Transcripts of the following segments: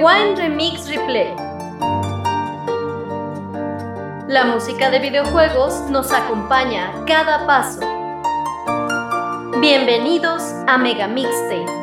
Rewind Remix Replay. La música de videojuegos nos acompaña a cada paso. Bienvenidos a Mega Mixtape.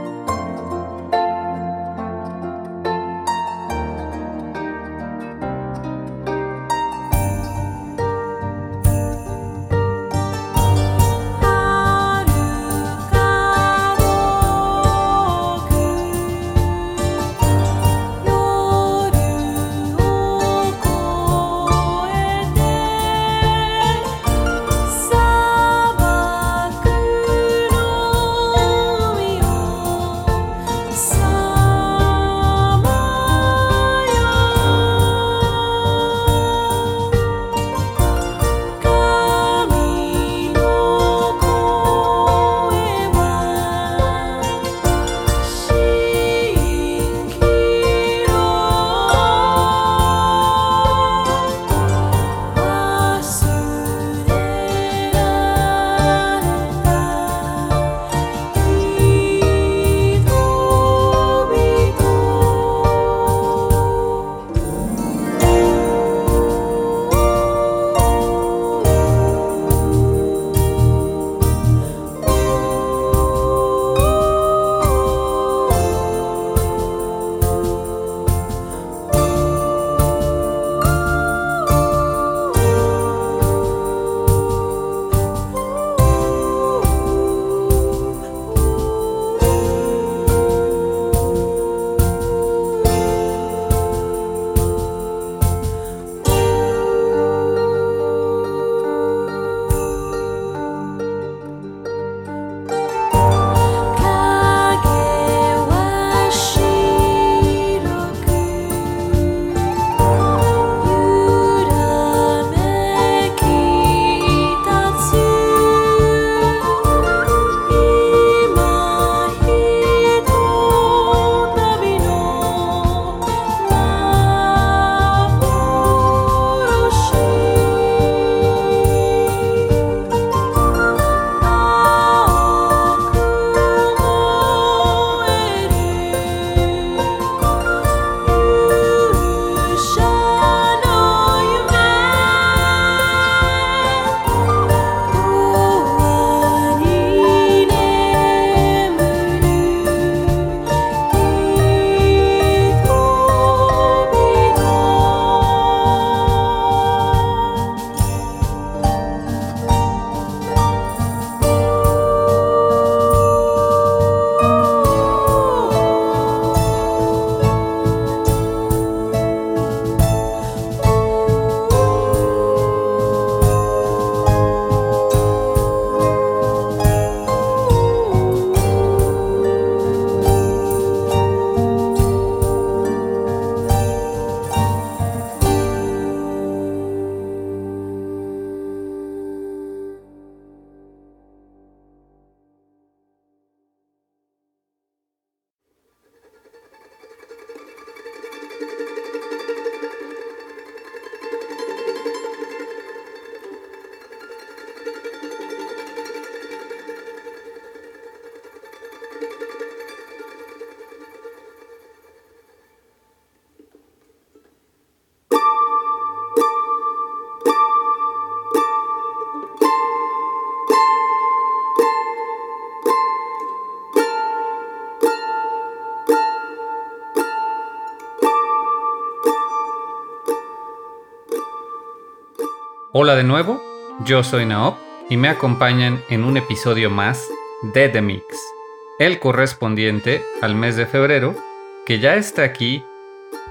Hola de nuevo, yo soy Naop y me acompañan en un episodio más de The Mix, el correspondiente al mes de febrero, que ya está aquí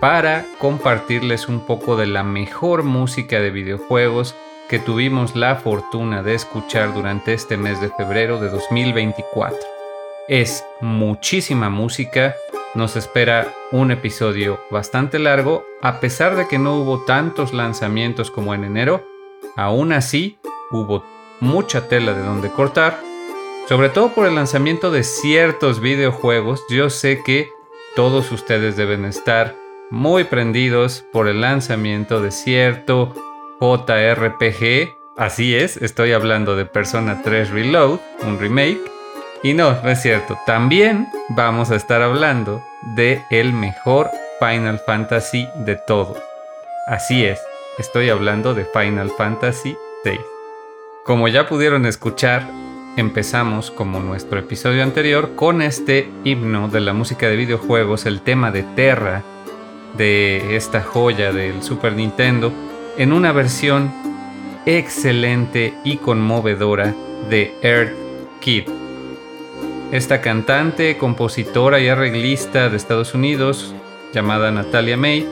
para compartirles un poco de la mejor música de videojuegos que tuvimos la fortuna de escuchar durante este mes de febrero de 2024. Es muchísima música, nos espera un episodio bastante largo, a pesar de que no hubo tantos lanzamientos como en enero, Aún así, hubo mucha tela de donde cortar, sobre todo por el lanzamiento de ciertos videojuegos. Yo sé que todos ustedes deben estar muy prendidos por el lanzamiento de cierto JRPG. Así es, estoy hablando de Persona 3 Reload, un remake. Y no, no es cierto. También vamos a estar hablando de el mejor Final Fantasy de todo. Así es, estoy hablando de Final Fantasy VI. Como ya pudieron escuchar, empezamos como nuestro episodio anterior con este himno de la música de videojuegos, el tema de Terra, de esta joya del Super Nintendo, en una versión excelente y conmovedora de Earth Kid. Esta cantante, compositora y arreglista de Estados Unidos, llamada Natalia May,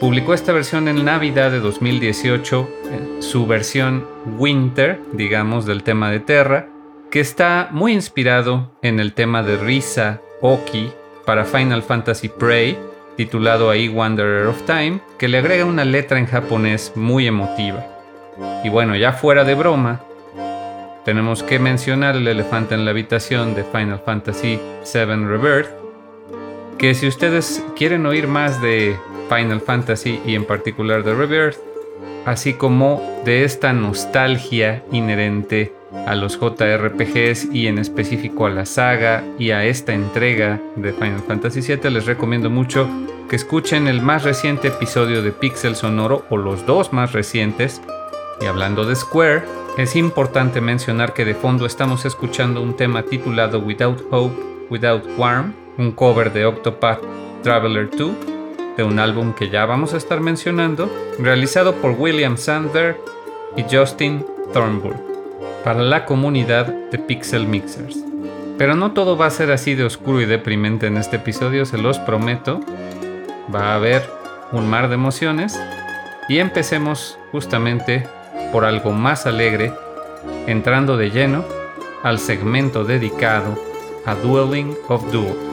publicó esta versión en Navidad de 2018, eh, su versión Winter, digamos, del tema de Terra, que está muy inspirado en el tema de Risa Oki para Final Fantasy Prey, titulado ahí Wanderer of Time, que le agrega una letra en japonés muy emotiva. Y bueno, ya fuera de broma, tenemos que mencionar el elefante en la habitación de Final Fantasy VII Rebirth, que si ustedes quieren oír más de Final Fantasy y en particular de Rebirth, así como de esta nostalgia inherente a los JRPGs y en específico a la saga y a esta entrega de Final Fantasy VII, les recomiendo mucho que escuchen el más reciente episodio de Pixel Sonoro o los dos más recientes. Y hablando de Square, es importante mencionar que de fondo estamos escuchando un tema titulado Without Hope, Without Warm, un cover de Octopath Traveler 2, de un álbum que ya vamos a estar mencionando, realizado por William Sander y Justin Thornburg, para la comunidad de Pixel Mixers. Pero no todo va a ser así de oscuro y deprimente en este episodio, se los prometo va a haber un mar de emociones y empecemos justamente por algo más alegre, entrando de lleno al segmento dedicado a Dueling of Duel.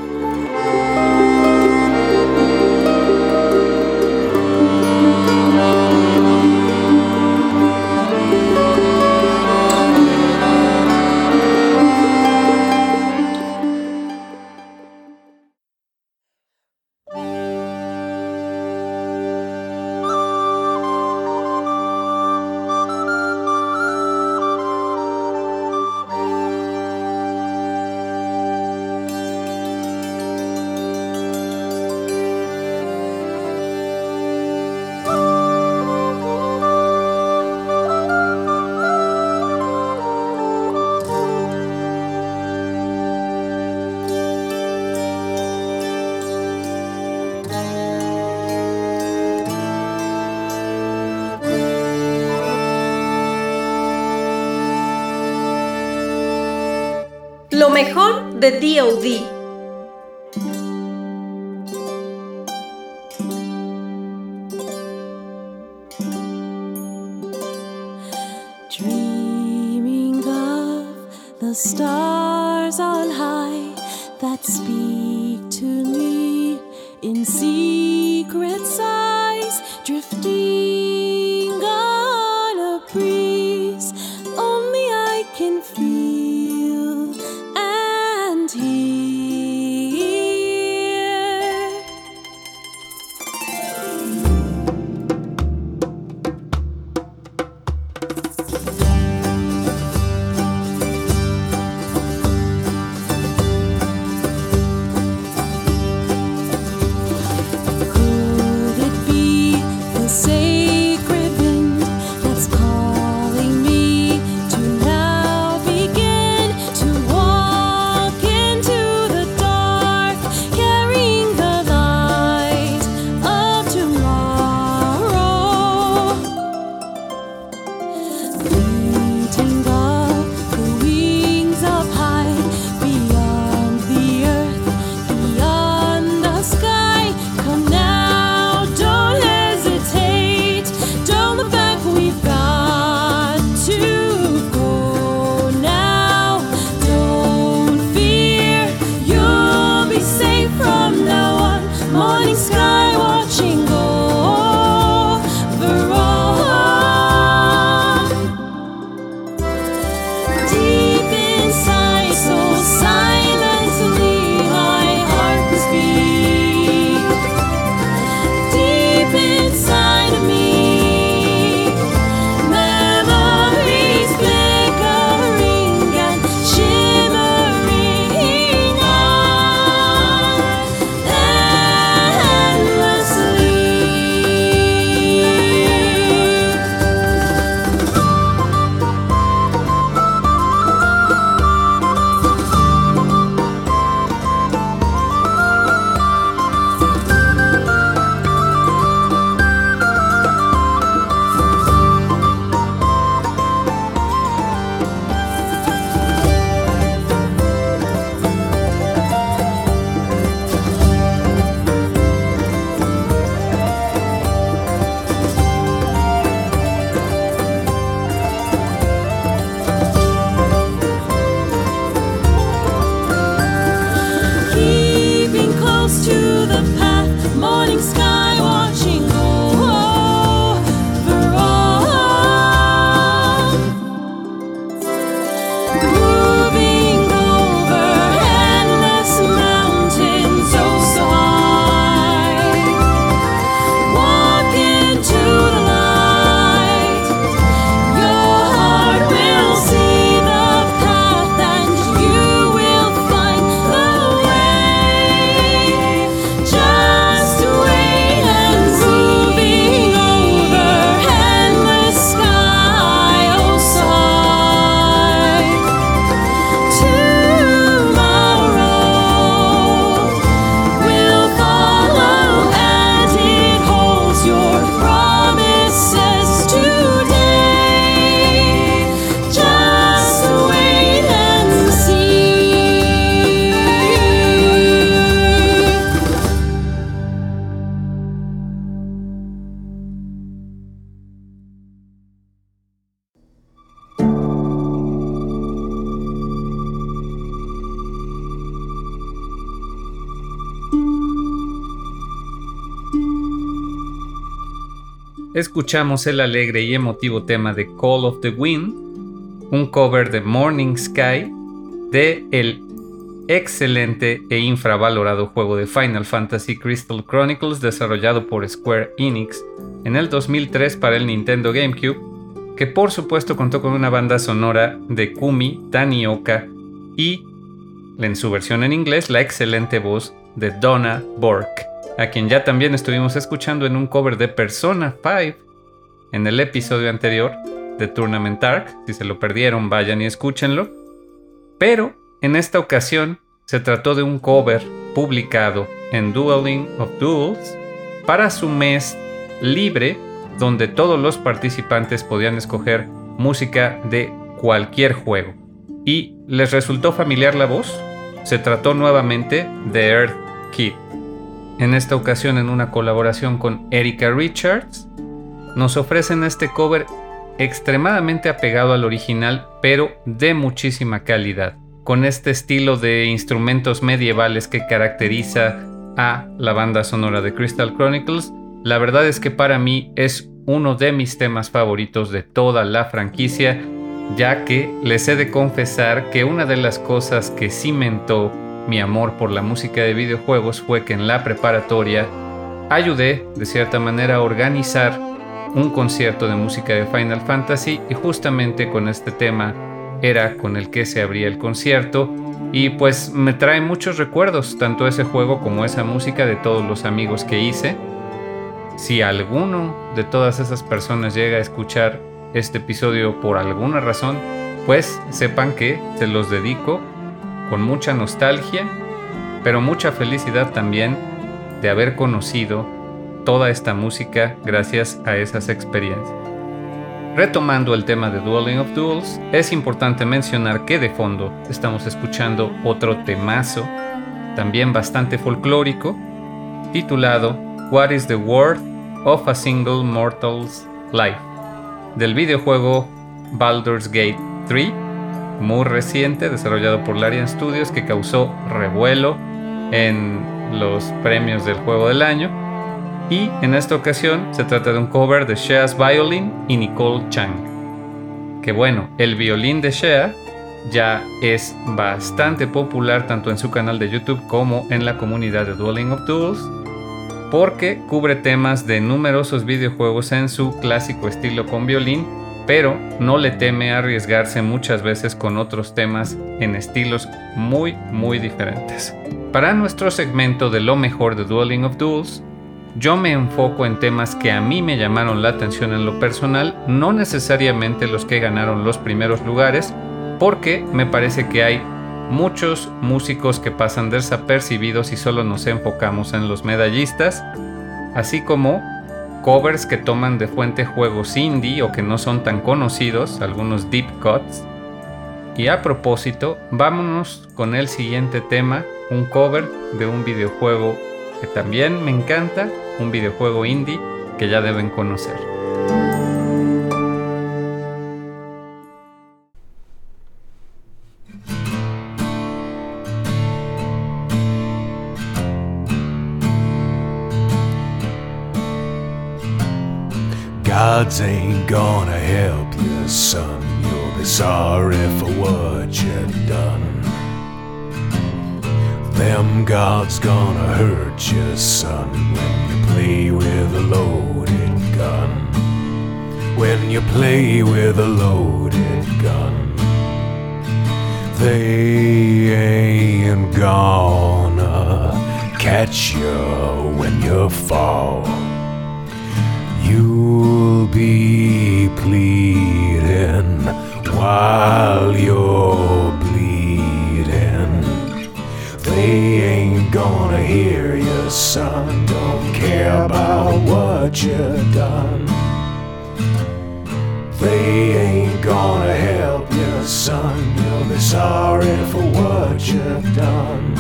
Escuchamos el alegre y emotivo tema de Call of the Wind, un cover de Morning Sky de el excelente e infravalorado juego de Final Fantasy Crystal Chronicles desarrollado por Square Enix en el 2003 para el Nintendo GameCube, que por supuesto contó con una banda sonora de Kumi Tanioka y, en su versión en inglés, la excelente voz de Donna Bork, a quien ya también estuvimos escuchando en un cover de Persona 5 en el episodio anterior de Tournament Arc. Si se lo perdieron, vayan y escúchenlo. Pero en esta ocasión se trató de un cover publicado en Dueling of Duels para su mes libre donde todos los participantes podían escoger música de cualquier juego. ¿Y les resultó familiar la voz? Se trató nuevamente de Earth Kid. En esta ocasión en una colaboración con Erika Richards, nos ofrecen este cover extremadamente apegado al original, pero de muchísima calidad con este estilo de instrumentos medievales que caracteriza a la banda sonora de Crystal Chronicles, la verdad es que para mí es uno de mis temas favoritos de toda la franquicia, ya que les he de confesar que una de las cosas que cimentó mi amor por la música de videojuegos fue que en la preparatoria ayudé de cierta manera a organizar un concierto de música de Final Fantasy y justamente con este tema era con el que se abría el concierto y pues me trae muchos recuerdos, tanto ese juego como esa música de todos los amigos que hice. Si alguno de todas esas personas llega a escuchar este episodio por alguna razón, pues sepan que se los dedico con mucha nostalgia, pero mucha felicidad también de haber conocido toda esta música gracias a esas experiencias. Retomando el tema de Dueling of Duels, es importante mencionar que de fondo estamos escuchando otro temazo, también bastante folclórico, titulado What is the Worth of a Single Mortal's Life, del videojuego Baldur's Gate 3, muy reciente, desarrollado por Larian Studios, que causó revuelo en los premios del juego del año y en esta ocasión se trata de un cover de Shea's Violin y Nicole Chang. Que bueno, el violín de Shea ya es bastante popular tanto en su canal de YouTube como en la comunidad de Dueling of Duels porque cubre temas de numerosos videojuegos en su clásico estilo con violín, pero no le teme arriesgarse muchas veces con otros temas en estilos muy muy diferentes. Para nuestro segmento de lo mejor de Dueling of Duels, yo me enfoco en temas que a mí me llamaron la atención en lo personal, no necesariamente los que ganaron los primeros lugares, porque me parece que hay muchos músicos que pasan desapercibidos y solo nos enfocamos en los medallistas, así como covers que toman de fuente juegos indie o que no son tan conocidos, algunos deep cuts. Y a propósito, vámonos con el siguiente tema, un cover de un videojuego que también me encanta, un videojuego indie que ya deben conocer. Gods ain't gonna help you, son. You'll be sorry for what you've done. Them gods gonna hurt you, son, when you play with a loaded gun. When you play with a loaded gun, they ain't gonna catch you when you fall. You'll be pleading while you're bleeding. They ain't gonna hear you, son. Don't care about what you've done. They ain't gonna help you, son. You'll be sorry for what you've done.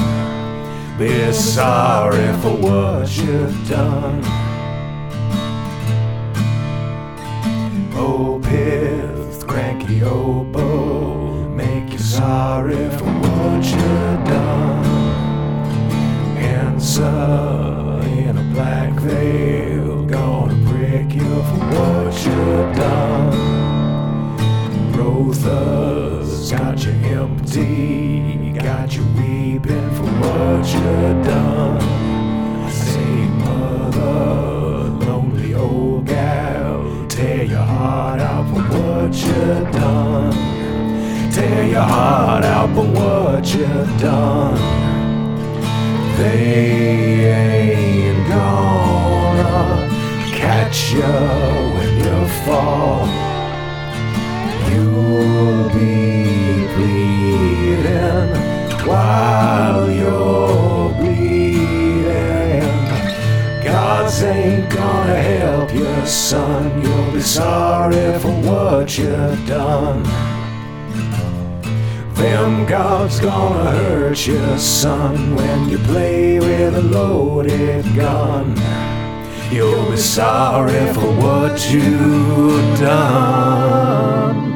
Be sorry for what you've done. old pith, cranky old make you sorry for what you've done. Answer in a black veil, gonna break you for what you've done. Rotha's got you empty, got you weeping for what you've done. Heart out for what you've done. Tear your heart out for what you've done. They ain't gonna catch you when you fall. You'll be bleeding while you're Gods ain't gonna help you, son. You'll be sorry for what you've done. Them gods gonna hurt you, son, when you play with a loaded gun. You'll be sorry for what you've done.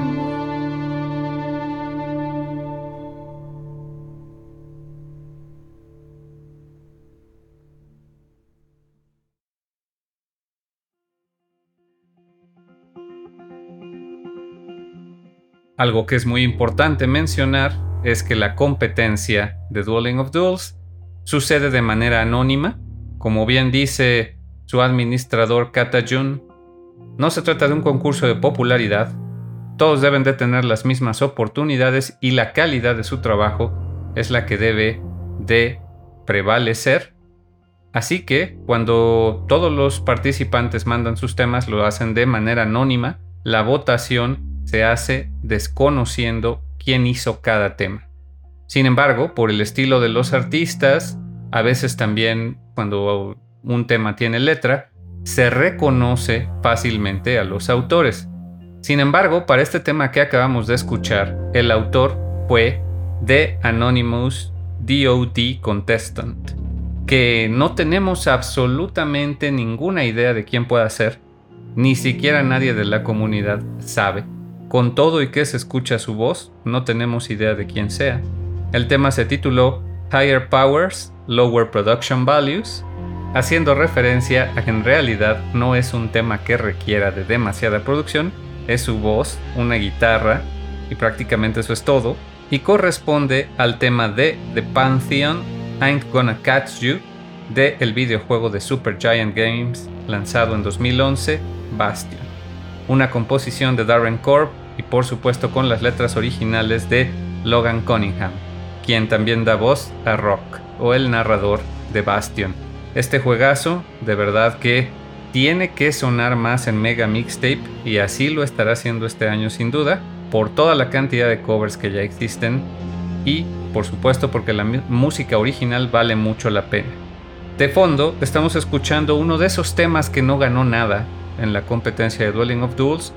Algo que es muy importante mencionar es que la competencia de Dueling of Duels sucede de manera anónima, como bien dice su administrador Kata Jun. No se trata de un concurso de popularidad, todos deben de tener las mismas oportunidades y la calidad de su trabajo es la que debe de prevalecer. Así que cuando todos los participantes mandan sus temas lo hacen de manera anónima, la votación se hace desconociendo quién hizo cada tema. Sin embargo, por el estilo de los artistas, a veces también cuando un tema tiene letra, se reconoce fácilmente a los autores. Sin embargo, para este tema que acabamos de escuchar, el autor fue The Anonymous DOD Contestant, que no tenemos absolutamente ninguna idea de quién pueda ser, ni siquiera nadie de la comunidad sabe. Con todo y que se escucha su voz, no tenemos idea de quién sea. El tema se tituló Higher Powers, Lower Production Values, haciendo referencia a que en realidad no es un tema que requiera de demasiada producción, es su voz, una guitarra, y prácticamente eso es todo, y corresponde al tema de The Pantheon, Ain't Gonna Catch You, de el videojuego de Super Giant Games lanzado en 2011, Bastion. Una composición de Darren Korb y por supuesto con las letras originales de Logan Cunningham, quien también da voz a Rock, o el narrador de Bastion. Este juegazo, de verdad que tiene que sonar más en Mega Mixtape y así lo estará haciendo este año sin duda, por toda la cantidad de covers que ya existen y por supuesto porque la música original vale mucho la pena. De fondo estamos escuchando uno de esos temas que no ganó nada en la competencia de Dueling of Duels,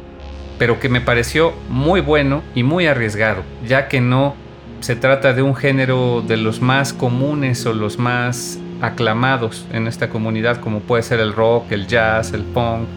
pero que me pareció muy bueno y muy arriesgado, ya que no se trata de un género de los más comunes o los más aclamados en esta comunidad, como puede ser el rock, el jazz, el punk,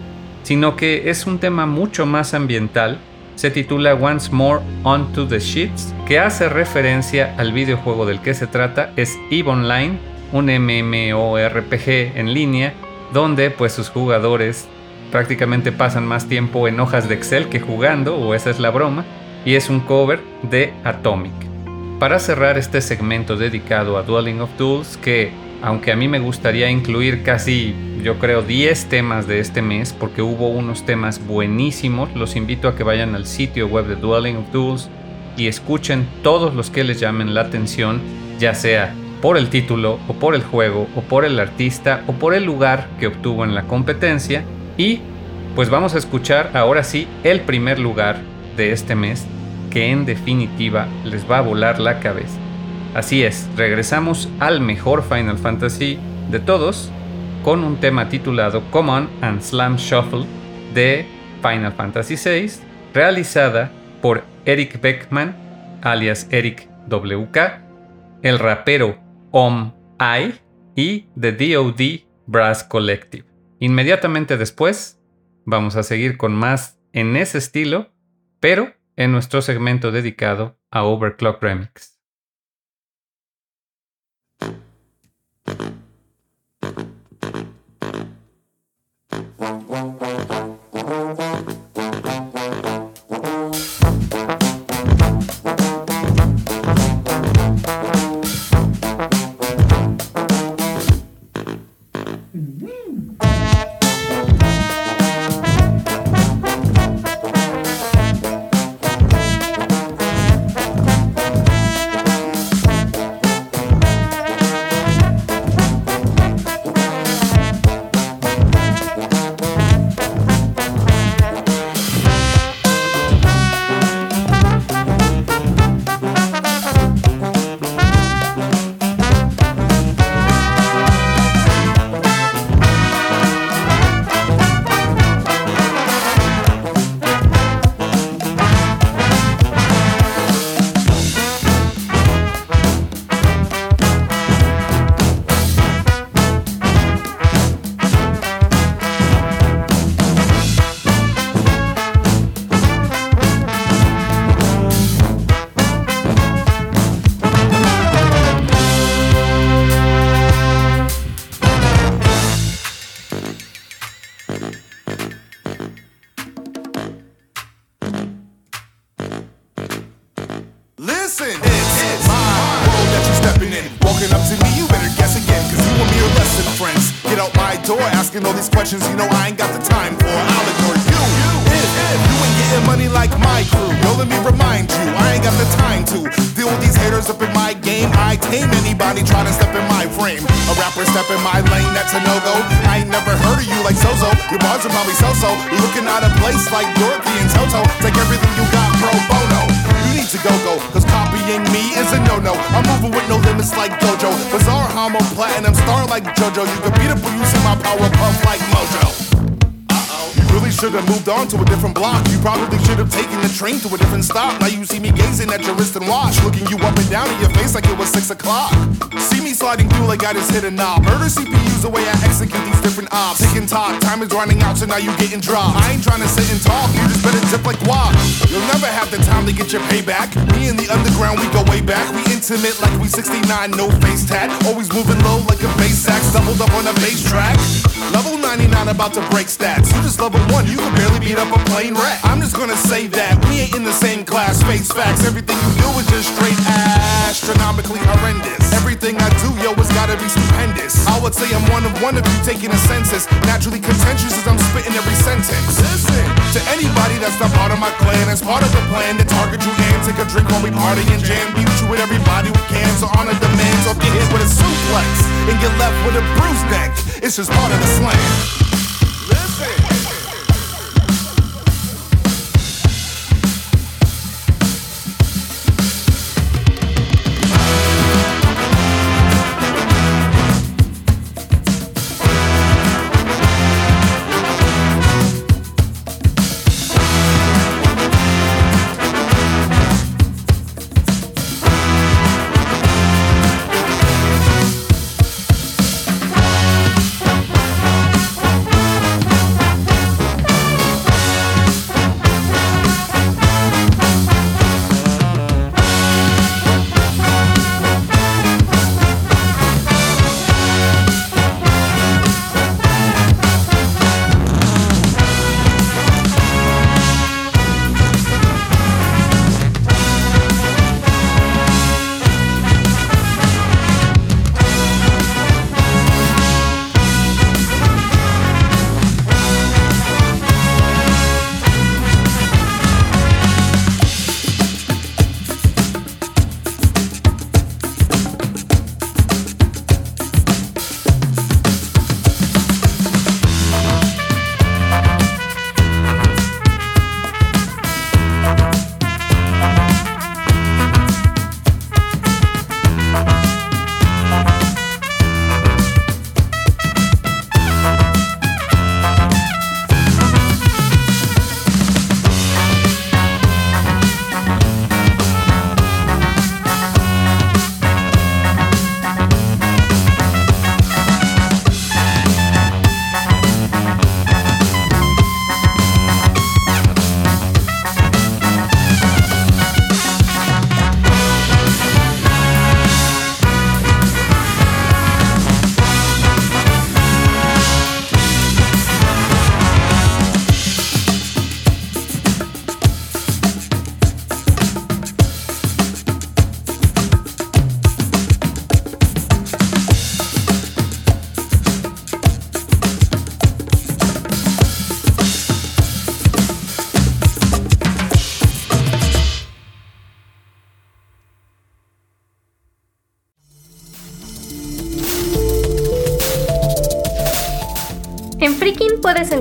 sino que es un tema mucho más ambiental. Se titula Once More Onto the Sheets, que hace referencia al videojuego del que se trata, es EVE Online, un MMORPG en línea, donde pues sus jugadores prácticamente pasan más tiempo en hojas de Excel que jugando, o esa es la broma, y es un cover de Atomic. Para cerrar este segmento dedicado a Dwelling of Duels, que aunque a mí me gustaría incluir casi, yo creo, 10 temas de este mes, porque hubo unos temas buenísimos, los invito a que vayan al sitio web de Dwelling of Duels y escuchen todos los que les llamen la atención, ya sea por el título o por el juego o por el artista o por el lugar que obtuvo en la competencia y pues vamos a escuchar ahora sí el primer lugar de este mes que en definitiva les va a volar la cabeza. Así es, regresamos al mejor Final Fantasy de todos con un tema titulado Common and Slam Shuffle de Final Fantasy VI, realizada por Eric Beckman, alias Eric WK, el rapero Om I y The DoD Brass Collective. Inmediatamente después, vamos a seguir con más en ese estilo, pero en nuestro segmento dedicado a Overclock Remix. Train to a different stop. Now you see me gazing at your wrist and watch, looking you up and down in your face like it was six o'clock. See me sliding through like I just hit a knob. Murder CPU's the way I execute these different ops. Ticking talk, time is running out, so now you getting dropped. I ain't trying to sit and talk, you just better tip like guap. You'll never have the time to get your payback. Me and the underground, we go way back. We intimate like we 69, no face tat. Always moving low like a bass sax, doubled up on a bass track. Level 99 about to break stats. You just level one, you can barely beat up a plane wreck. I'm just gonna say that we ain't in the same class. Face facts, everything you do is just straight astronomically horrendous. Everything I do, yo, it's gotta be stupendous. I would say I'm one of one of you taking a census. Naturally contentious as I'm spitting every sentence. Listen to anybody that's not part of my clan. As part of the plan to target you and take a drink while we party and jam. Beat you with everybody we can. So honor demands or get hit with a suplex and get left with a bruised neck. It's just part of the slang.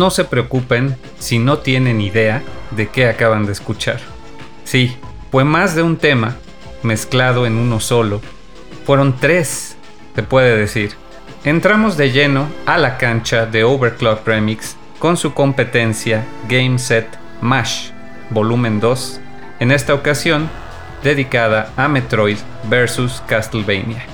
No se preocupen si no tienen idea de qué acaban de escuchar. Sí, fue más de un tema mezclado en uno solo. Fueron tres, se puede decir. Entramos de lleno a la cancha de Overclock Remix con su competencia Game Set Mash, volumen 2, en esta ocasión dedicada a Metroid vs Castlevania.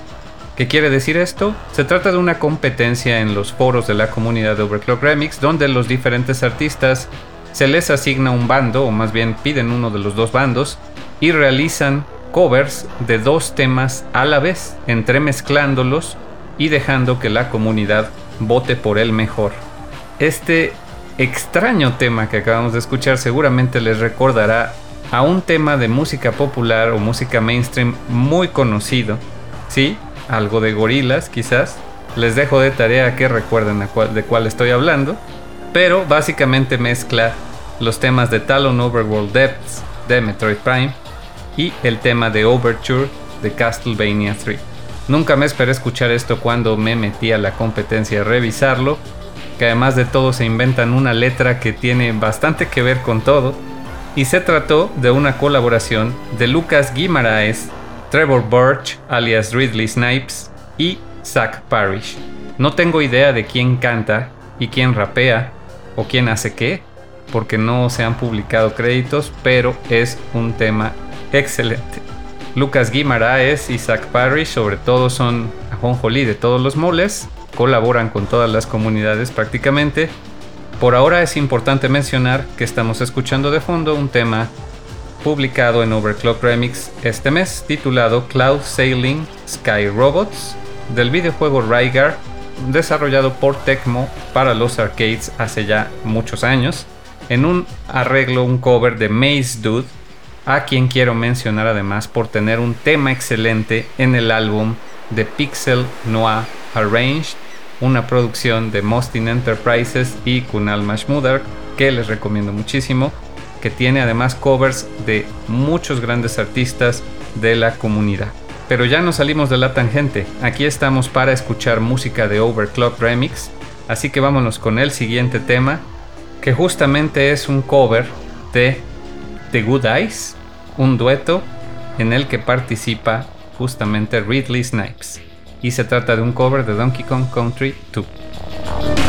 ¿Qué quiere decir esto? Se trata de una competencia en los foros de la comunidad de Overclock Remix donde los diferentes artistas se les asigna un bando, o más bien piden uno de los dos bandos, y realizan covers de dos temas a la vez, entremezclándolos y dejando que la comunidad vote por el mejor. Este extraño tema que acabamos de escuchar seguramente les recordará a un tema de música popular o música mainstream muy conocido, ¿sí? Algo de gorilas quizás. Les dejo de tarea que recuerden de cuál estoy hablando, pero básicamente mezcla los temas de Talon Overworld Depths de Metroid Prime y el tema de Overture de Castlevania 3. Nunca me esperé escuchar esto cuando me metí a la competencia a revisarlo, que además de todo se inventan una letra que tiene bastante que ver con todo, y se trató de una colaboración de Lucas Guimaraes, Trevor Birch, alias Ridley Snipes, y Zach Parrish. No tengo idea de quién canta y quién rapea o quién hace qué, porque no se han publicado créditos, pero es un tema excelente. Lucas Guimaraes y Zach Parrish sobre todo son ajonjolí de todos los moles, colaboran con todas las comunidades prácticamente. Por ahora es importante mencionar que estamos escuchando de fondo un tema publicado en Overclock Remix este mes titulado Cloud Sailing Sky Robots del videojuego Rygar desarrollado por Tecmo para los arcades hace ya muchos años en un arreglo, un cover de Maze Dude a quien quiero mencionar además por tener un tema excelente en el álbum de Pixel Noir Arranged, una producción de Mostin Enterprises y Kunal Mahmoodar que les recomiendo muchísimo, que tiene además covers de muchos grandes artistas de la comunidad. Pero ya no salimos de la tangente, aquí estamos para escuchar música de Overclock Remix Así que vámonos con el siguiente tema, que justamente es un cover de The Good Eyes, un dueto en el que participa justamente Ridley Snipes. Y se trata de un cover de Donkey Kong Country 2.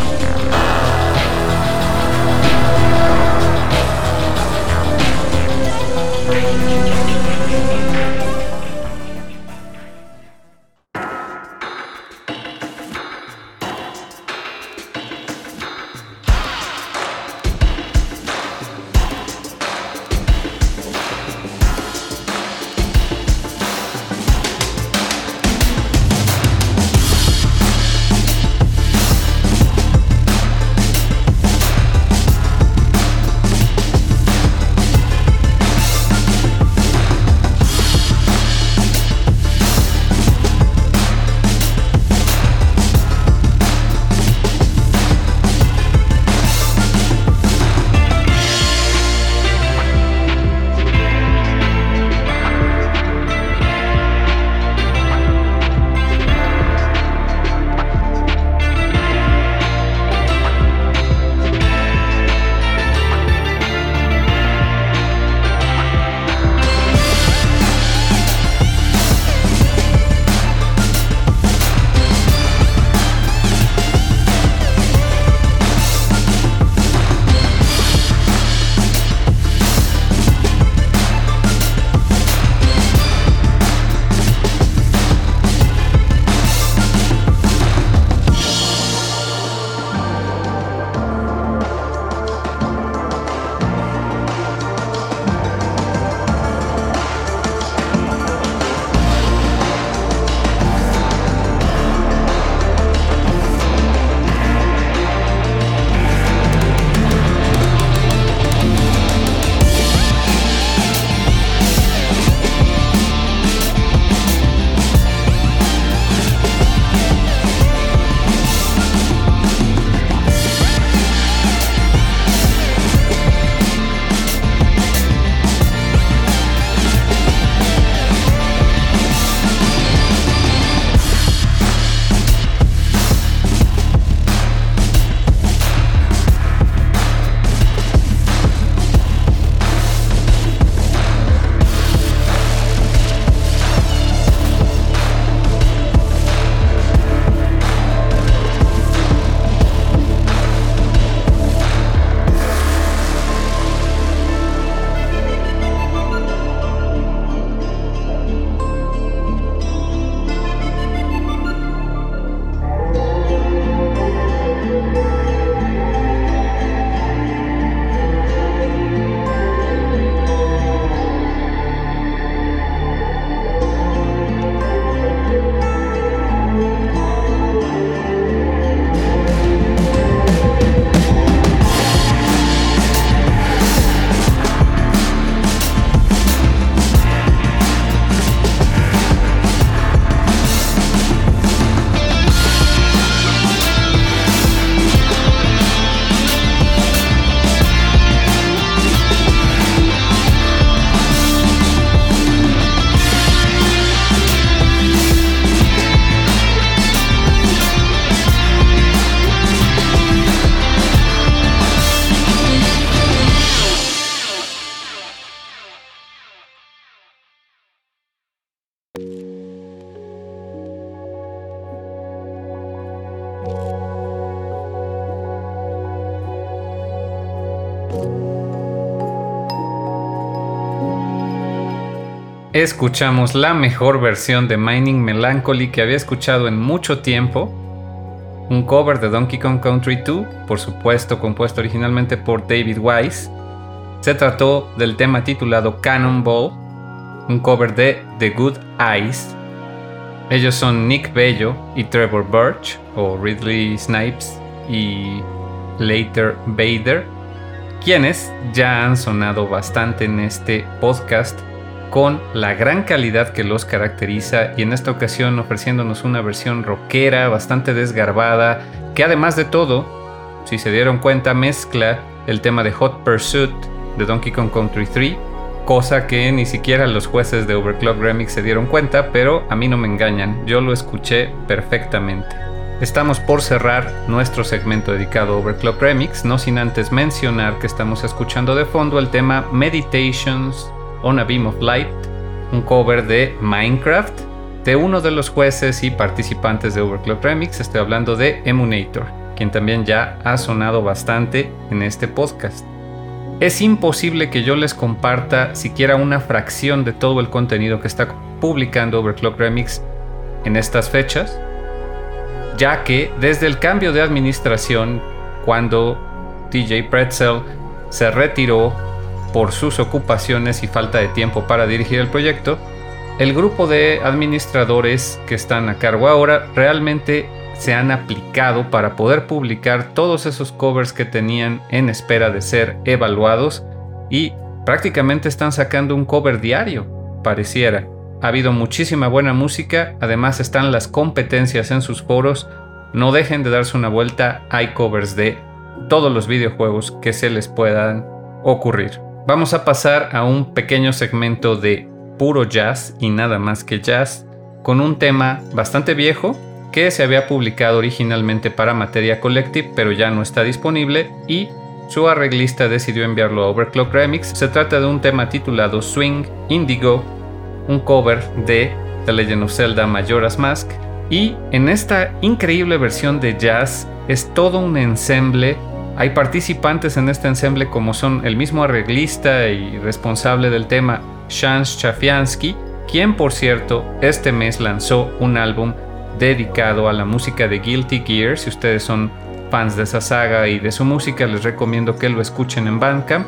Escuchamos la mejor versión de Mining Melancholy que había escuchado en mucho tiempo. Un cover de Donkey Kong Country 2, por supuesto compuesto originalmente por David Wise. Se trató del tema titulado Cannonball, un cover de The Good Eyes. Ellos son Nick Bello y Trevor Birch, o Ridley Snipes y Later Vader, quienes ya han sonado bastante en este podcast con la gran calidad que los caracteriza y en esta ocasión ofreciéndonos una versión rockera bastante desgarbada que además de todo, si se dieron cuenta, mezcla el tema de Hot Pursuit de Donkey Kong Country 3, cosa que ni siquiera los jueces de Overclock Remix se dieron cuenta, pero a mí no me engañan, yo lo escuché perfectamente. Estamos por cerrar nuestro segmento dedicado a Overclock Remix, no sin antes mencionar que estamos escuchando de fondo el tema Meditations on a Beam of Light, un cover de Minecraft de uno de los jueces y participantes de Overclock Remix, estoy hablando de Emunator, quien también ya ha sonado bastante en este podcast. Es imposible que yo les comparta siquiera una fracción de todo el contenido que está publicando Overclock Remix en estas fechas, ya que desde el cambio de administración, cuando DJ Pretzel se retiró por sus ocupaciones y falta de tiempo para dirigir el proyecto, el grupo de administradores que están a cargo ahora realmente se han aplicado para poder publicar todos esos covers que tenían en espera de ser evaluados y prácticamente están sacando un cover diario, pareciera. Ha habido muchísima buena música, además están las competencias en sus foros. No dejen de darse una vuelta, hay covers de todos los videojuegos que se les puedan ocurrir. Vamos a pasar a un pequeño segmento de puro jazz y nada más que jazz, con un tema bastante viejo que se había publicado originalmente para Materia Collective pero ya no está disponible y su arreglista decidió enviarlo a Overclock Remix. Se trata de un tema titulado Swing Indigo, un cover de The Legend of Zelda Majora's Mask. Y en esta increíble versión de jazz es todo un ensemble. Hay participantes en este ensemble como son el mismo arreglista y responsable del tema, Shans Chafiansky, quien por cierto este mes lanzó un álbum dedicado a la música de Guilty Gear. Si ustedes son fans de esa saga y de su música, les recomiendo que lo escuchen en Bandcamp.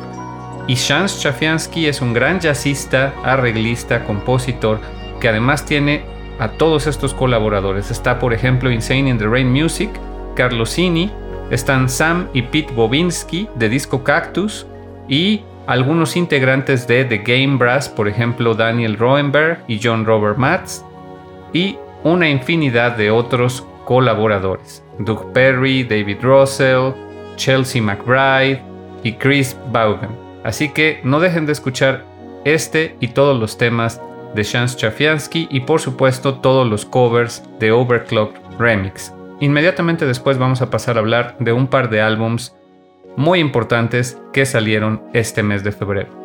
Y Shans Chafiansky es un gran jazzista, arreglista, compositor, que además tiene a todos estos colaboradores. Está, por ejemplo, Insane in the Rain Music, Carlos Cini, están Sam y Pete Bobinski de Disco Cactus y algunos integrantes de The Game Brass, por ejemplo, Daniel Roenberg y John Robert Matz, y una infinidad de otros colaboradores. Doug Perry, David Russell, Chelsea McBride y Chris Vaughan. Así que no dejen de escuchar este y todos los temas de Shans Chafiansky y por supuesto todos los covers de Overclock Remix. Inmediatamente después vamos a pasar a hablar de un par de álbums muy importantes que salieron este mes de febrero.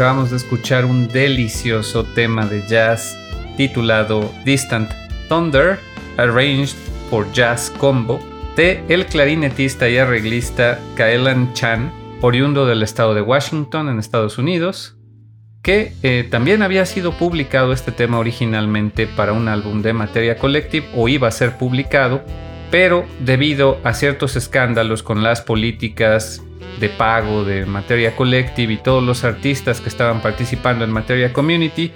Acabamos de escuchar un delicioso tema de jazz titulado Distant Thunder, Arranged for Jazz Combo, de el clarinetista y arreglista Kaelan Chan, oriundo del estado de Washington en Estados Unidos, que eh, también había sido publicado este tema originalmente para un álbum de Materia Collective o iba a ser publicado, pero debido a ciertos escándalos con las políticas de pago de Materia Collective y todos los artistas que estaban participando en Materia Community,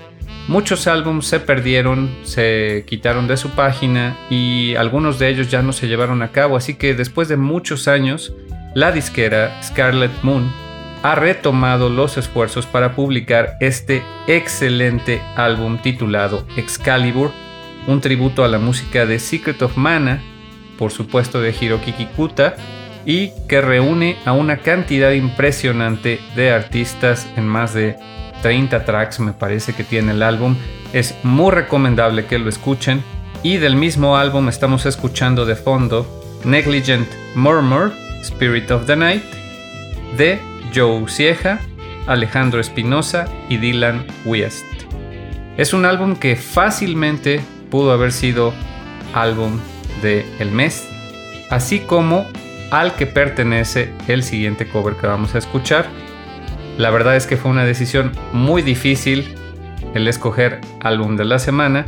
muchos álbumes se perdieron, se quitaron de su página y algunos de ellos ya no se llevaron a cabo, así que después de muchos años, la disquera Scarlet Moon ha retomado los esfuerzos para publicar este excelente álbum titulado Excalibur, un tributo a la música de Secret of Mana, por supuesto de Hiroki Kikuta, y que reúne a una cantidad impresionante de artistas en más de 30 tracks me parece que tiene el álbum. Es muy recomendable que lo escuchen. Y del mismo álbum estamos escuchando de fondo Negligent Murmur, Spirit of the Night, de Joe Cieja, Alejandro Espinosa y Dylan West. Es un álbum que fácilmente pudo haber sido álbum del el mes, así como al que pertenece el siguiente cover que vamos a escuchar. La verdad es que fue una decisión muy difícil el escoger álbum de la semana,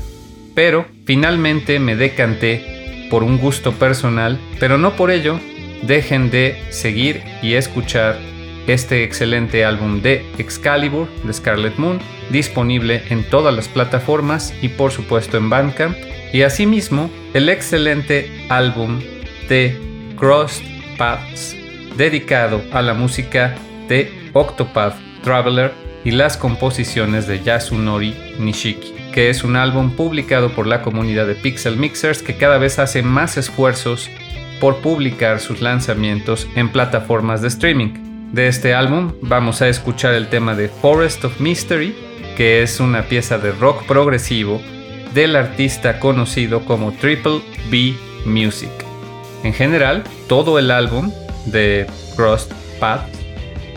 pero finalmente me decanté por un gusto personal, pero no por ello dejen de seguir y escuchar este excelente álbum de Excalibur de Scarlet Moon, disponible en todas las plataformas y por supuesto en Bandcamp, y asimismo el excelente álbum de Crossed Paths, dedicado a la música de Octopath Traveler y las composiciones de Yasunori Nishiki, que es un álbum publicado por la comunidad de Pixel Mixers que cada vez hace más esfuerzos por publicar sus lanzamientos en plataformas de streaming. De este álbum vamos a escuchar el tema de Forest of Mystery, que es una pieza de rock progresivo del artista conocido como Triple B Music. En general, todo el álbum de Crossed Path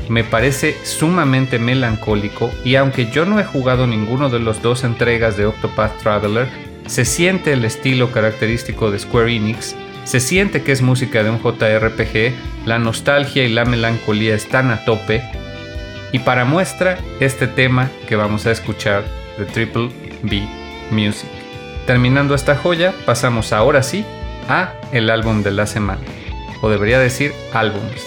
me parece sumamente melancólico y aunque yo no he jugado ninguno de los dos entregas de Octopath Traveler, se siente el estilo característico de Square Enix se siente que es música de un JRPG, la nostalgia y la melancolía están a tope. Y para muestra, este tema que vamos a escuchar de Triple B Music. Terminando esta joya, pasamos ahora sí a el álbum de la semana. O debería decir álbumes.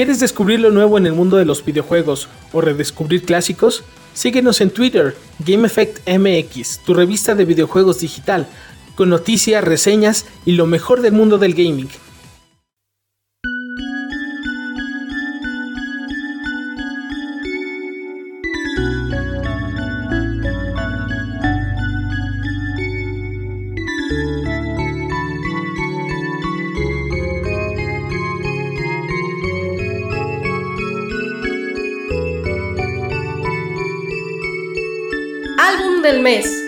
¿Quieres descubrir lo nuevo en el mundo de los videojuegos o redescubrir clásicos? Síguenos en Twitter, GameEffectMX, tu revista de videojuegos digital, con noticias, reseñas y lo mejor del mundo del gaming. Álbum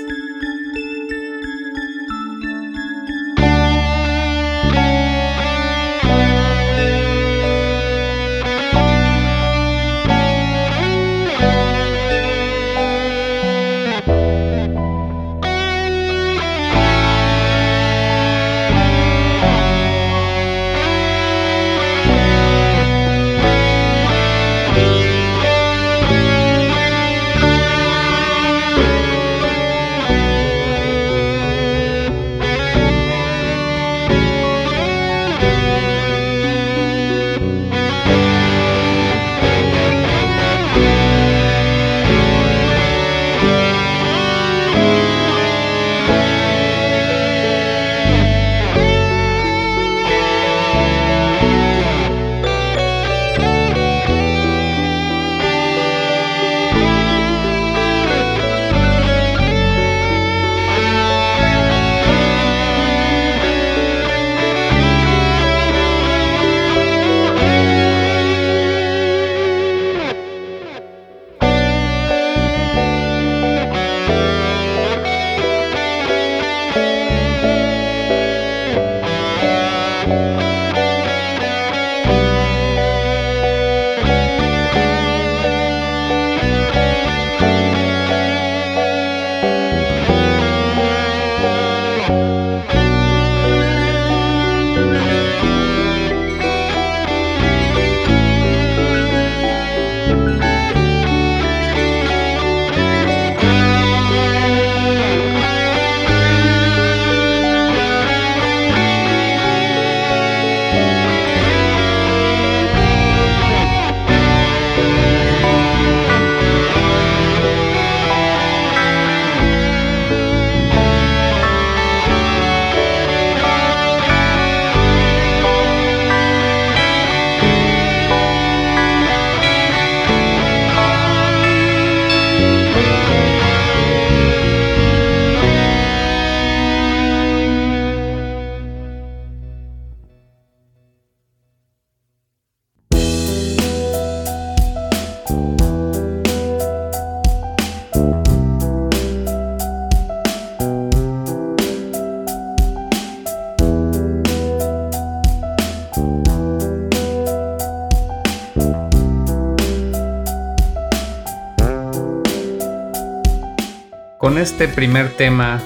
Con este primer tema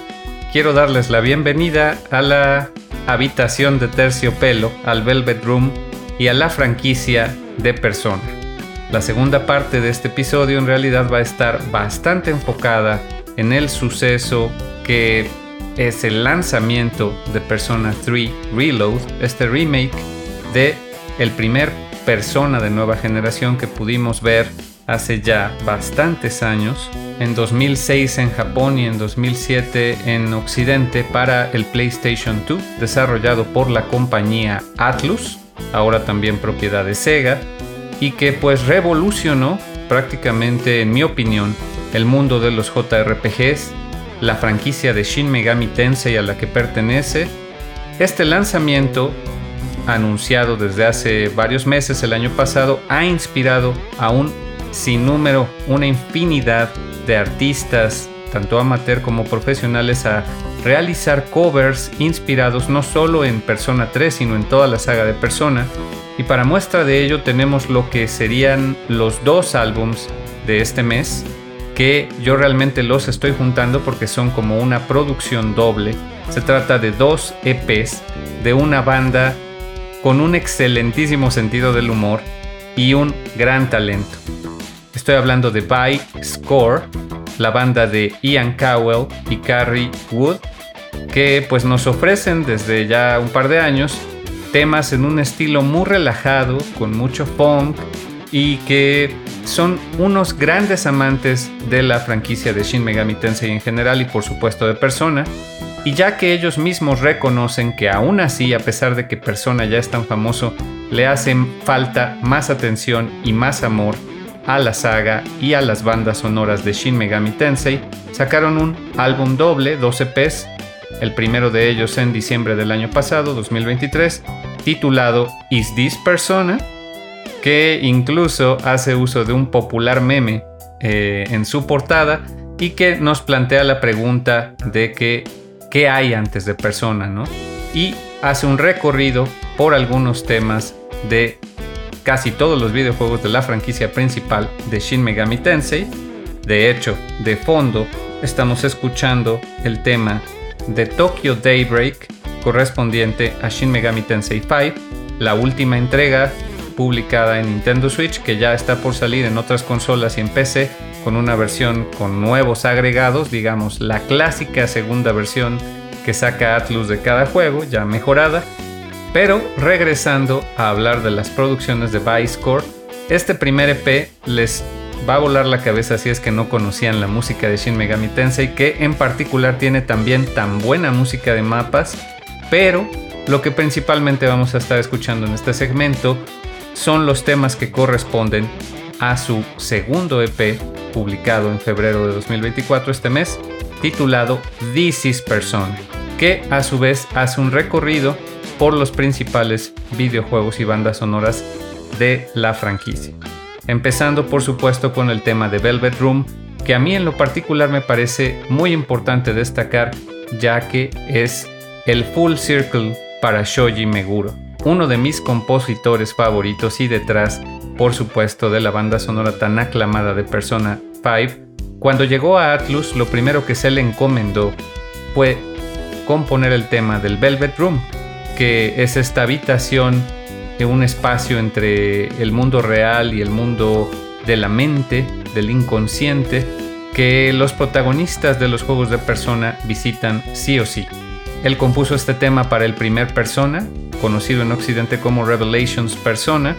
quiero darles la bienvenida a la habitación de terciopelo, al Velvet Room y a la franquicia de Persona. La segunda parte de este episodio en realidad va a estar bastante enfocada en el suceso que es el lanzamiento de Persona 3 Reload, este remake de el primer Persona de nueva generación que pudimos ver hace ya bastantes años, en 2006 en Japón y en 2007 en Occidente para el PlayStation 2, desarrollado por la compañía Atlus, ahora también propiedad de Sega, y que pues revolucionó prácticamente, en mi opinión, el mundo de los JRPGs, la franquicia de Shin Megami Tensei a la que pertenece. Este lanzamiento, anunciado desde hace varios meses el año pasado, ha inspirado a un sin número, una infinidad de artistas, tanto amateur como profesionales, a realizar covers inspirados no solo en Persona 3, sino en toda la saga de Persona. Y para muestra de ello tenemos lo que serían los dos álbums de este mes, que yo realmente los estoy juntando porque son como una producción doble. Se trata de dos EPs de una banda con un excelentísimo sentido del humor y un gran talento. Estoy hablando de By Score, la banda de Ian Cowell y Carrie Wood, que pues nos ofrecen desde ya un par de años temas en un estilo muy relajado, con mucho funk y que son unos grandes amantes de la franquicia de Shin Megami Tensei en general y por supuesto de Persona. Y ya que ellos mismos reconocen que aún así, a pesar de que Persona ya es tan famoso, le hacen falta más atención y más amor a la saga y a las bandas sonoras de Shin Megami Tensei, sacaron un álbum doble, 12 EPs, el primero de ellos en diciembre del año pasado, 2023, titulado Is This Persona? que incluso hace uso de un popular meme eh, en su portada y que nos plantea la pregunta de que qué hay antes de persona, ¿no? Y hace un recorrido por algunos temas de casi todos los videojuegos de la franquicia principal de Shin Megami Tensei. De hecho, de fondo estamos escuchando el tema de Tokyo Daybreak correspondiente a Shin Megami Tensei 5, la última entrega publicada en Nintendo Switch que ya está por salir en otras consolas y en PC con una versión con nuevos agregados, digamos la clásica segunda versión que saca Atlus de cada juego, ya mejorada. Pero regresando a hablar de las producciones de Vice Core, este primer EP les va a volar la cabeza si es que no conocían la música de Shin Megami Tensei, que en particular tiene también tan buena música de mapas, pero lo que principalmente vamos a estar escuchando en este segmento son los temas que corresponden a su segundo EP publicado en febrero de 2024 este mes, titulado This is Person, que a su vez hace un recorrido por los principales videojuegos y bandas sonoras de la franquicia. Empezando por supuesto con el tema de Velvet Room, que a mí en lo particular me parece muy importante destacar ya que es el full circle para Shoji Meguro uno de mis compositores favoritos y detrás, por supuesto, de la banda sonora tan aclamada de Persona 5, cuando llegó a Atlus lo primero que se le encomendó fue componer el tema del Velvet Room, que es esta habitación de un espacio entre el mundo real y el mundo de la mente, del inconsciente, que los protagonistas de los juegos de persona visitan sí o sí. Él compuso este tema para el primer persona, conocido en Occidente como Revelations Persona,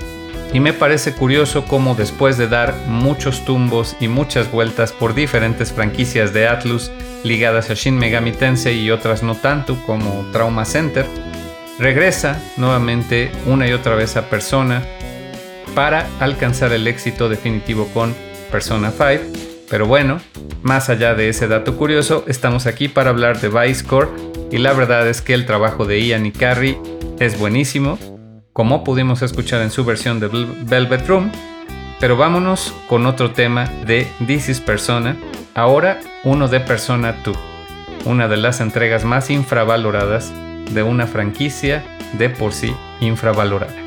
y me parece curioso cómo después de dar muchos tumbos y muchas vueltas por diferentes franquicias de Atlus ligadas a Shin Megami Tensei y otras no tanto como Trauma Center, regresa nuevamente una y otra vez a Persona para alcanzar el éxito definitivo con Persona 5. Pero bueno, más allá de ese dato curioso, estamos aquí para hablar de Vice Core y la verdad es que el trabajo de Ian y Carrie es buenísimo, como pudimos escuchar en su versión de Velvet Room, pero vámonos con otro tema de This is Persona, ahora uno de Persona 2, una de las entregas más infravaloradas de una franquicia de por sí infravalorada.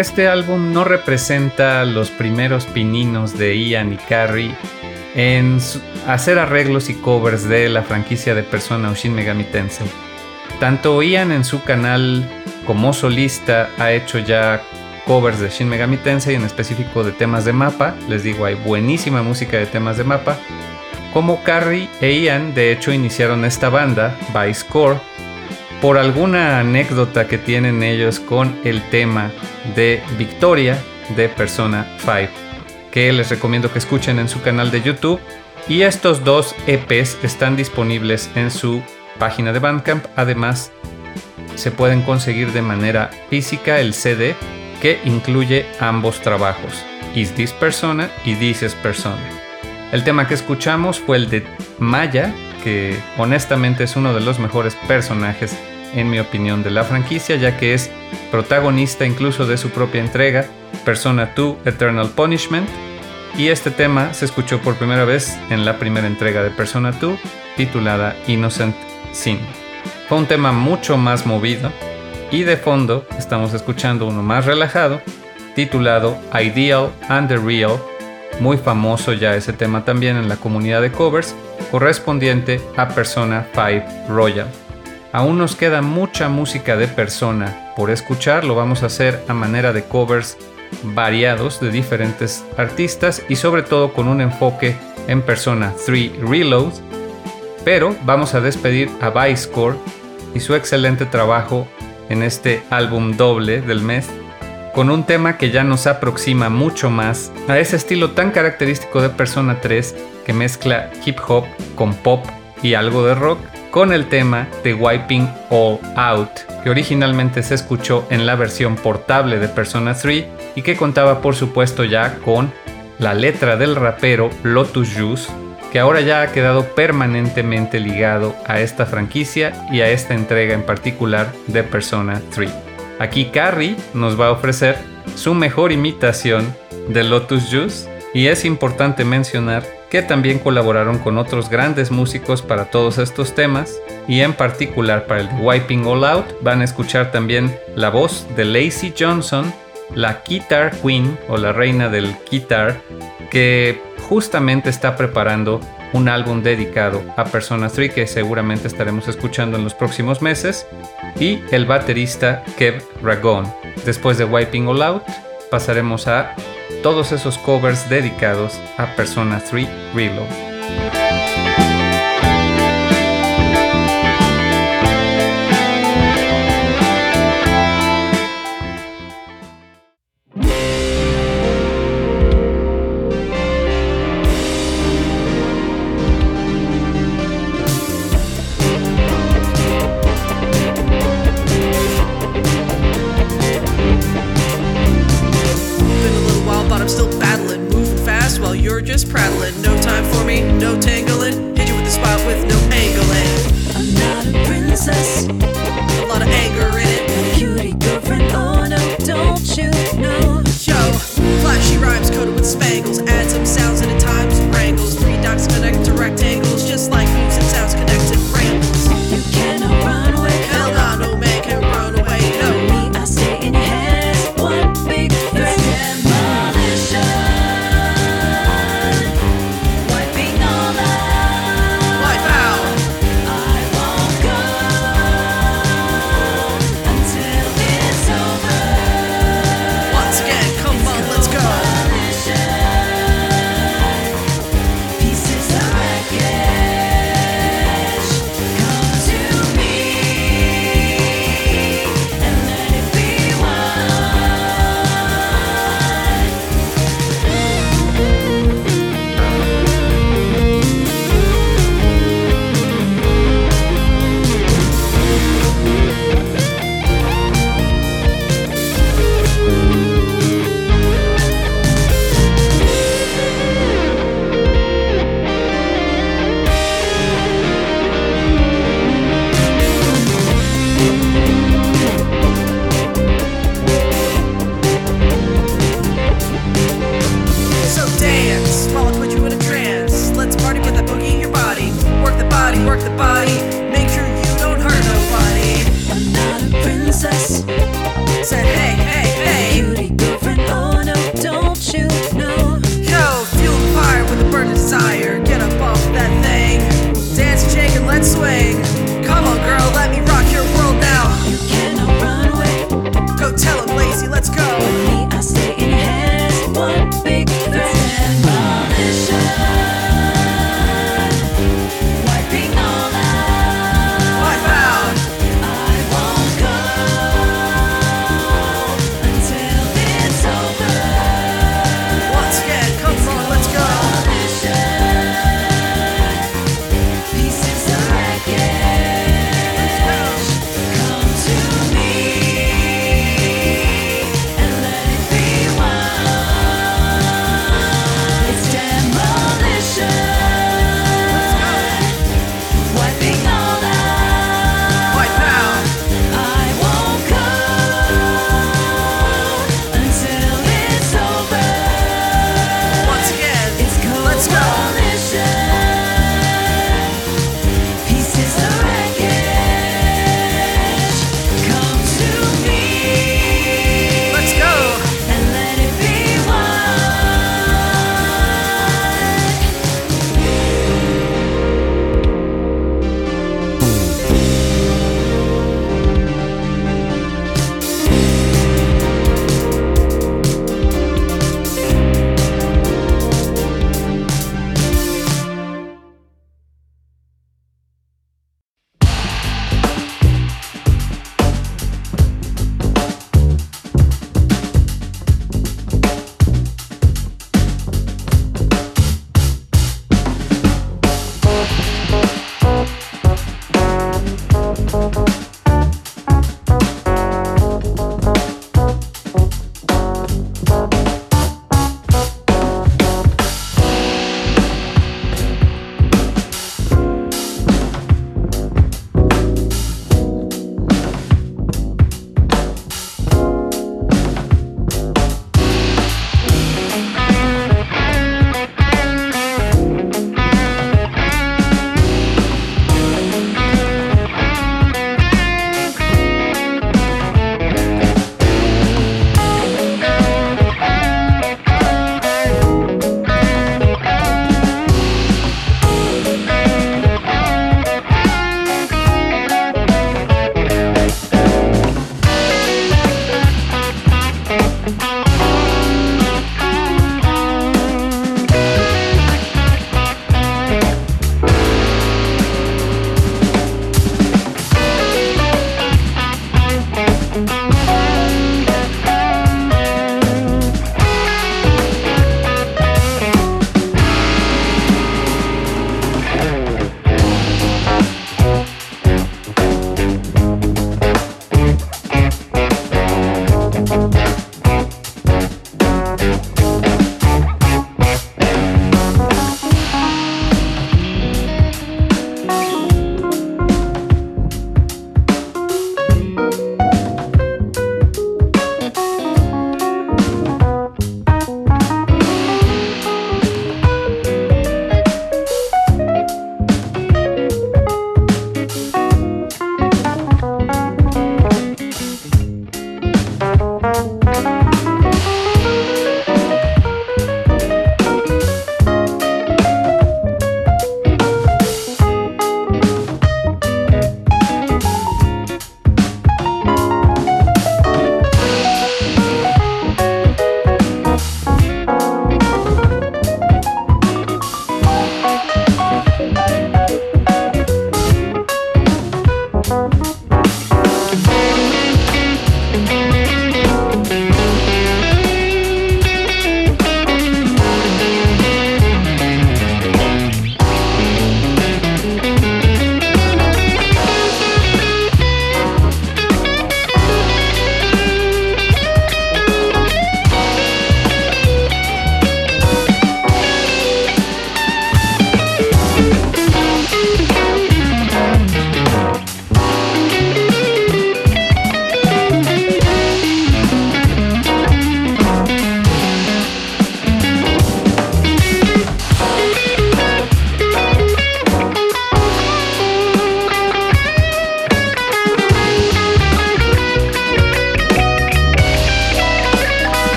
Este álbum no representa los primeros pininos de Ian y Carrie en hacer arreglos y covers de la franquicia de Persona o Shin Megami Tensei. Tanto Ian en su canal como solista ha hecho ya covers de Shin Megami Tensei, en específico de temas de mapa. Les digo, hay buenísima música de temas de mapa. Como Carrie e Ian, de hecho, iniciaron esta banda, Vice Core, por alguna anécdota que tienen ellos con el tema de Victoria de Persona 5, que les recomiendo que escuchen en su canal de YouTube. Y estos dos EPs están disponibles en su página de Bandcamp. Además, se pueden conseguir de manera física el CD que incluye ambos trabajos, Is This Persona y This is Persona. El tema que escuchamos fue el de Maya, que honestamente es uno de los mejores personajes, en mi opinión, de la franquicia, ya que es protagonista incluso de su propia entrega, Persona 2 Eternal Punishment, y este tema se escuchó por primera vez en la primera entrega de Persona 2, titulada Innocent Sin. Fue un tema mucho más movido, y de fondo estamos escuchando uno más relajado, titulado Ideal and the Real, muy famoso ya ese tema también en la comunidad de covers, correspondiente a Persona 5 Royal. Aún nos queda mucha música de Persona por escuchar, lo vamos a hacer a manera de covers variados de diferentes artistas y sobre todo con un enfoque en Persona 3 Reload, pero vamos a despedir a Vice Core y su excelente trabajo en este álbum doble del mes con un tema que ya nos aproxima mucho más a ese estilo tan característico de Persona 3 que mezcla hip hop con pop y algo de rock con el tema de Wiping All Out que originalmente se escuchó en la versión portable de Persona 3 y que contaba por supuesto ya con la letra del rapero Lotus Juice que ahora ya ha quedado permanentemente ligado a esta franquicia y a esta entrega en particular de Persona 3. Aquí Carrie nos va a ofrecer su mejor imitación de Lotus Juice y es importante mencionar que también colaboraron con otros grandes músicos para todos estos temas y en particular para el Wiping All Out van a escuchar también la voz de Lacey Johnson, la Guitar Queen o la reina del guitar que justamente está preparando un álbum dedicado a Persona 3 que seguramente estaremos escuchando en los próximos meses y el baterista Kev Ragon. Después de Wiping All Out pasaremos a todos esos covers dedicados a Persona 3 Reload.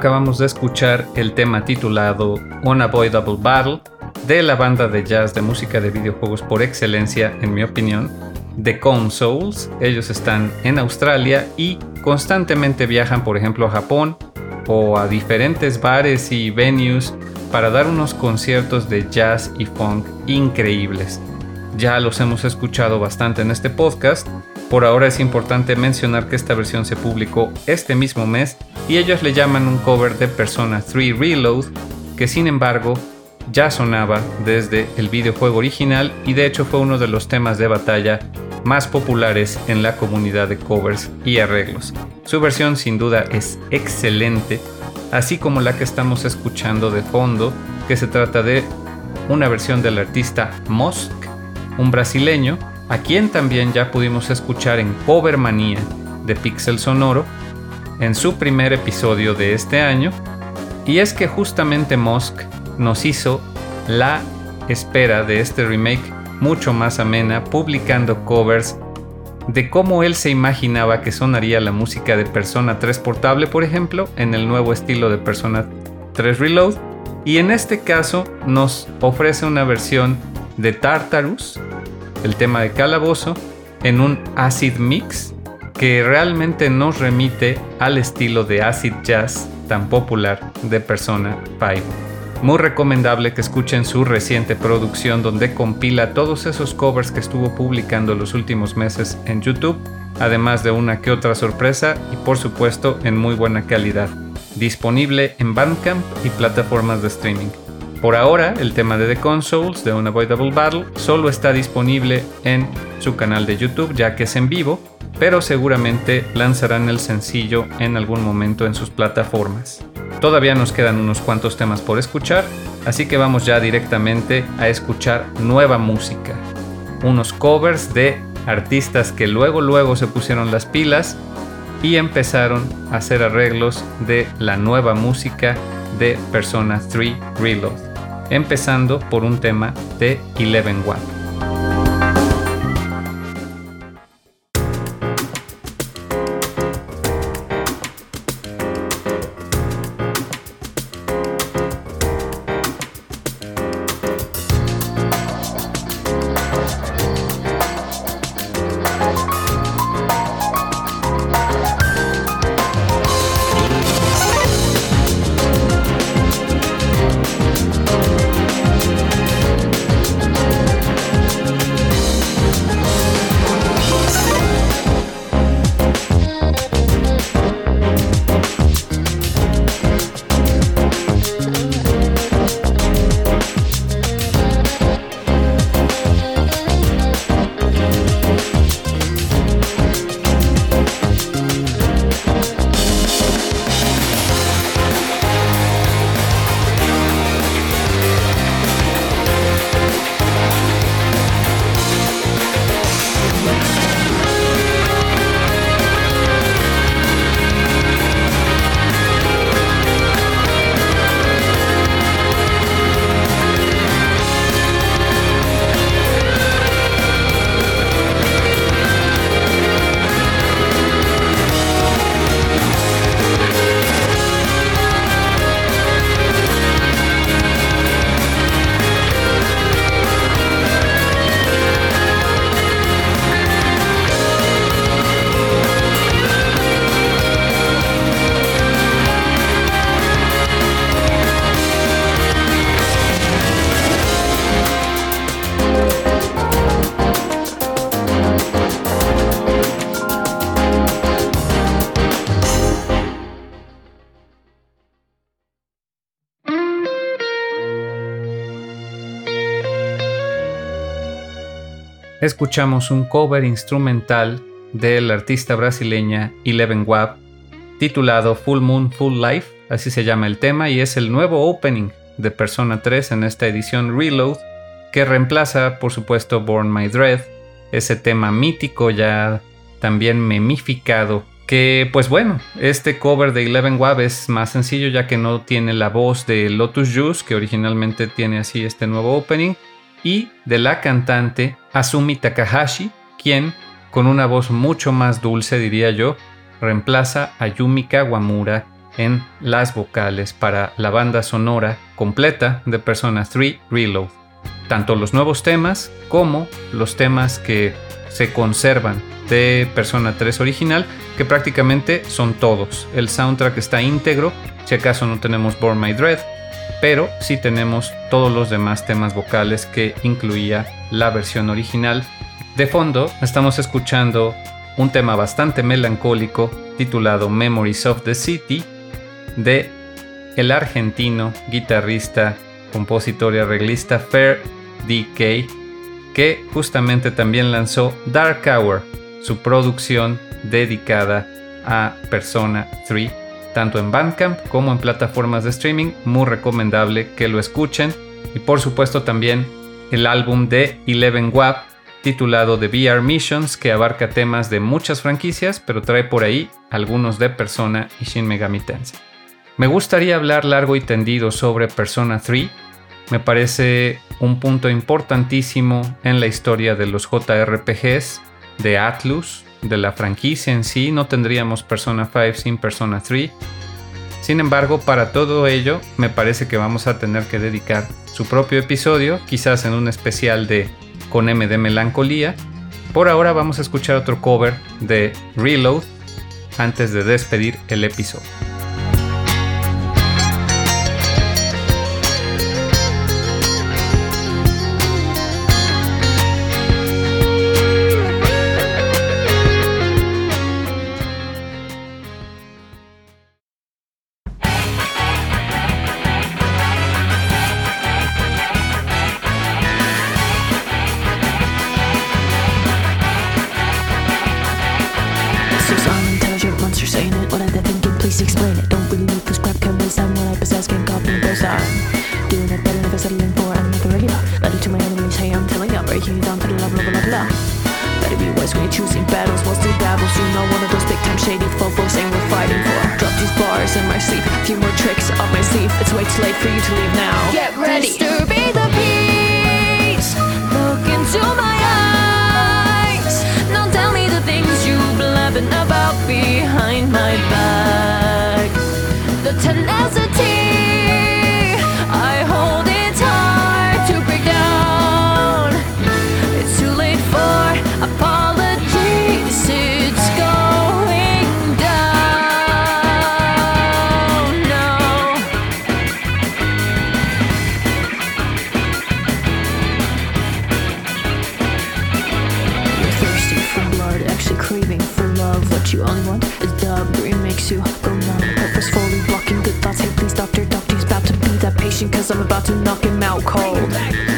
Acabamos de escuchar el tema titulado Unavoidable Battle de la banda de jazz de música de videojuegos por excelencia, en mi opinión, The Consoles. Ellos están en Australia y constantemente viajan, por ejemplo, a Japón o a diferentes bares y venues para dar unos conciertos de jazz y funk increíbles. Ya los hemos escuchado bastante en este podcast. Por ahora es importante mencionar que esta versión se publicó este mismo mes y ellos le llaman un cover de Persona 3 Reload, que sin embargo ya sonaba desde el videojuego original y de hecho fue uno de los temas de batalla más populares en la comunidad de covers y arreglos. Su versión sin duda es excelente, así como la que estamos escuchando de fondo, que se trata de una versión del artista Mosk, un brasileño, a quien también ya pudimos escuchar en Cover Manía de Pixel Sonoro, en su primer episodio de este año, y es que justamente Mosk nos hizo la espera de este remake mucho más amena, publicando covers de cómo él se imaginaba que sonaría la música de Persona 3 Portable, por ejemplo, en el nuevo estilo de Persona 3 Reload. Y en este caso nos ofrece una versión de Tartarus, el tema de Calabozo, en un acid mix que realmente nos remite al estilo de acid jazz tan popular de Persona 5. Muy recomendable que escuchen su reciente producción donde compila todos esos covers que estuvo publicando los últimos meses en YouTube, además de una que otra sorpresa y por supuesto en muy buena calidad. Disponible en Bandcamp y plataformas de streaming. Por ahora, el tema de The Consoles de Unavoidable Battle solo está disponible en su canal de YouTube ya que es en vivo, pero seguramente lanzarán el sencillo en algún momento en sus plataformas. Todavía nos quedan unos cuantos temas por escuchar, así que vamos ya directamente a escuchar nueva música. Unos covers de artistas que luego luego se pusieron las pilas y empezaron a hacer arreglos de la nueva música de Persona 3 Reload, empezando por un tema de Eleven Watt. Escuchamos un cover instrumental de la artista brasileña Eleven Wab titulado Full Moon Full Life, así se llama el tema y es el nuevo opening de Persona 3 en esta edición Reload que reemplaza por supuesto Born My Dread, ese tema mítico ya también memificado que pues bueno, este cover de Eleven Wab es más sencillo ya que no tiene la voz de Lotus Juice que originalmente tiene así este nuevo opening y de la cantante Asumi Takahashi, quien, con una voz mucho más dulce diría yo, reemplaza a Yumi Kawamura en las vocales para la banda sonora completa de Persona 3 Reload. Tanto los nuevos temas como los temas que se conservan de Persona 3 original, que prácticamente son todos. El soundtrack está íntegro, si acaso no tenemos Born My Dread, pero sí tenemos todos los demás temas vocales que incluía la versión original. De fondo estamos escuchando un tema bastante melancólico titulado Memories of the City de el argentino guitarrista, compositor y arreglista Fair DK, que justamente también lanzó Dark Hour, su producción dedicada a Persona 3, tanto en Bandcamp como en plataformas de streaming, muy recomendable que lo escuchen. Y por supuesto también el álbum de Eleven WAP titulado The VR Missions, que abarca temas de muchas franquicias, pero trae por ahí algunos de Persona y Shin Megami Tensei. Me gustaría hablar largo y tendido sobre Persona 3. Me parece un punto importantísimo en la historia de los JRPGs, de Atlus, de la franquicia en sí. No tendríamos Persona 5 sin Persona 3. Sin embargo, para todo ello, me parece que vamos a tener que dedicar su propio episodio, quizás en un especial de con M de melancolía. Por ahora vamos a escuchar otro cover de Reload antes de despedir el episodio. Cause I'm about to knock him out cold.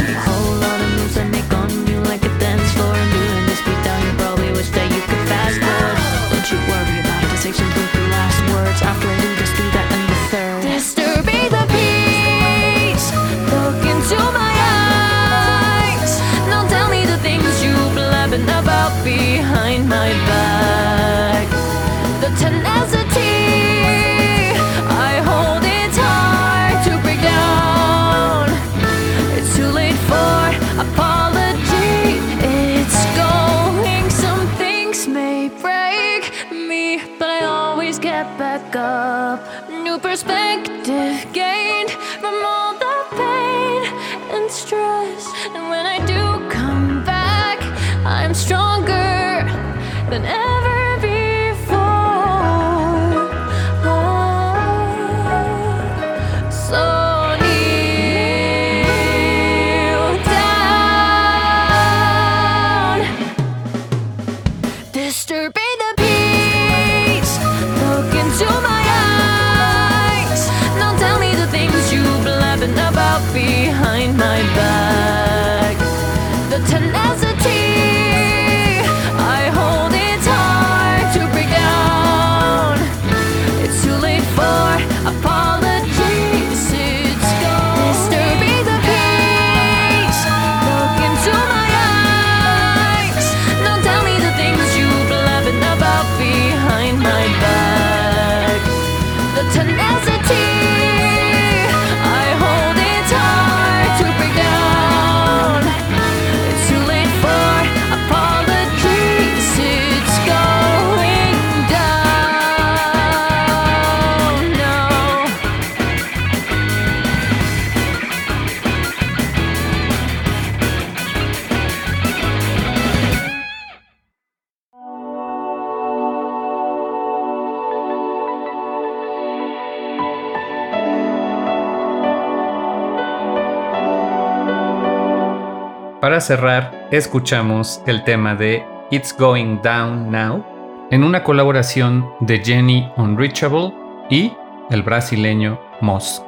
Cerrar, escuchamos el tema de It's Going Down Now en una colaboración de Jenny Unreachable y el brasileño Mosk.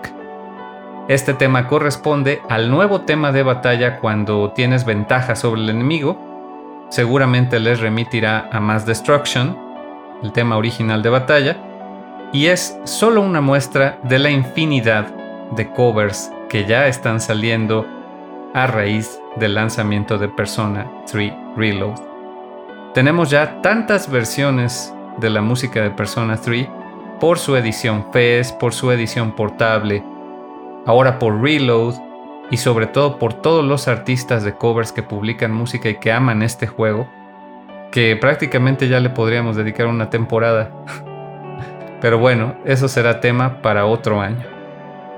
Este tema corresponde al nuevo tema de batalla cuando tienes ventaja sobre el enemigo. Seguramente les remitirá a Mass Destruction, el tema original de batalla, y es solo una muestra de la infinidad de covers que ya están saliendo a raíz del lanzamiento de Persona 3 Reload. Tenemos ya tantas versiones de la música de Persona 3 por su edición FES, por su edición portable, ahora por Reload y sobre todo por todos los artistas de covers que publican música y que aman este juego, que prácticamente ya le podríamos dedicar una temporada. Pero bueno, eso será tema para otro año.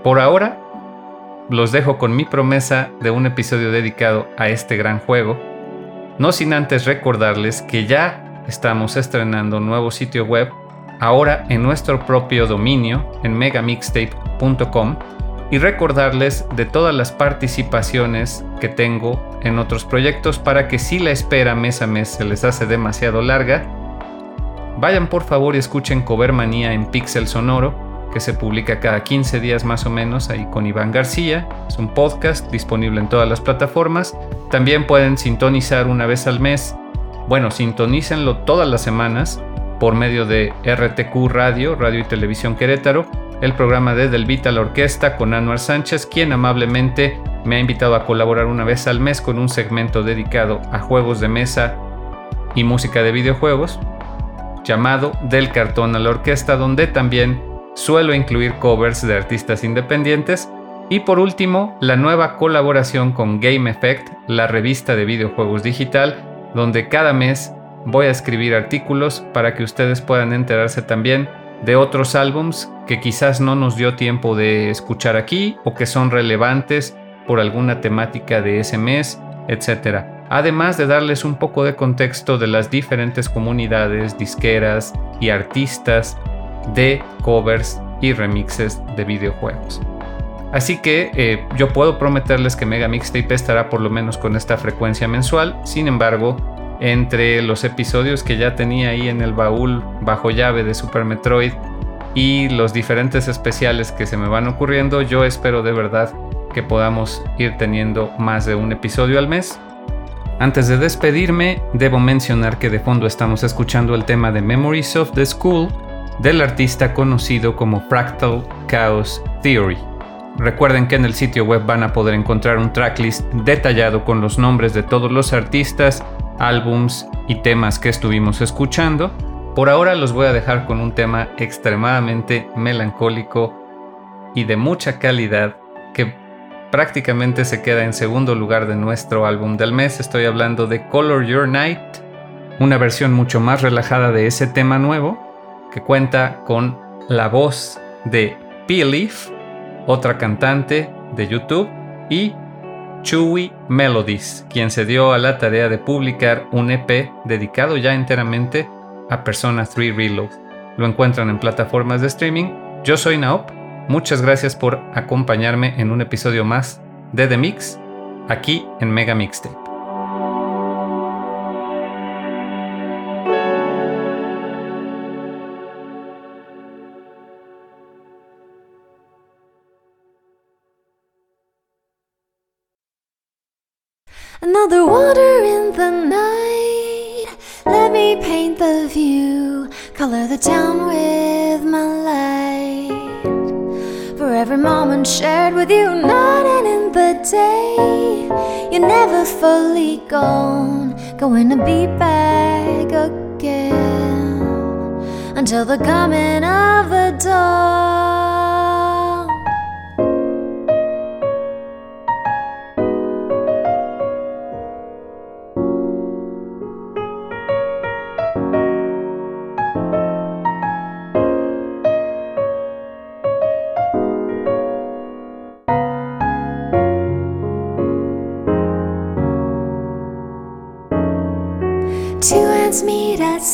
Por ahora, los dejo con mi promesa de un episodio dedicado a este gran juego, no sin antes recordarles que ya estamos estrenando un nuevo sitio web, ahora en nuestro propio dominio, en megamixtape.com, y recordarles de todas las participaciones que tengo en otros proyectos para que si la espera mes a mes se les hace demasiado larga, vayan por favor y escuchen Covermanía en Pixel Sonoro, que se publica cada 15 días más o menos ahí con Iván García. Es un podcast disponible en todas las plataformas. También pueden sintonizar una vez al mes. Bueno, sintonícenlo todas las semanas por medio de RTQ Radio, Radio y Televisión Querétaro, el programa de Del Vita la Orquesta con Anuar Sánchez, quien amablemente me ha invitado a colaborar una vez al mes con un segmento dedicado a juegos de mesa y música de videojuegos, llamado Del Cartón a la Orquesta, donde también suelo incluir covers de artistas independientes. Y por último, la nueva colaboración con Game Effect, la revista de videojuegos digital, donde cada mes voy a escribir artículos para que ustedes puedan enterarse también de otros álbums que quizás no nos dio tiempo de escuchar aquí o que son relevantes por alguna temática de ese mes, etc. Además de darles un poco de contexto de las diferentes comunidades, disqueras y artistas de covers y remixes de videojuegos. Así que eh, yo puedo prometerles que Mega Mixtape estará por lo menos con esta frecuencia mensual. Sin embargo, entre los episodios que ya tenía ahí en el baúl bajo llave de Super Metroid y los diferentes especiales que se me van ocurriendo, yo espero de verdad que podamos ir teniendo más de un episodio al mes. Antes de despedirme, debo mencionar que de fondo estamos escuchando el tema de Memories of the School del artista conocido como Fractal Chaos Theory. Recuerden que en el sitio web van a poder encontrar un tracklist detallado con los nombres de todos los artistas, álbums y temas que estuvimos escuchando. Por ahora los voy a dejar con un tema extremadamente melancólico y de mucha calidad que prácticamente se queda en segundo lugar de nuestro álbum del mes. Estoy hablando de Color Your Night, una versión mucho más relajada de ese tema nuevo que cuenta con la voz de P-Leaf, otra cantante de YouTube, y Chewy Melodies, quien se dio a la tarea de publicar un EP dedicado ya enteramente a Persona 3 Reload. Lo encuentran en plataformas de streaming. Yo soy Naop. Muchas gracias por acompañarme en un episodio más de The Mix, aquí en Mega Mixtape. Another water in the night. Let me paint the view, color the town with my light. For every moment shared with you, night and in the day, you're never fully gone. Going to be back again until the coming of the dawn.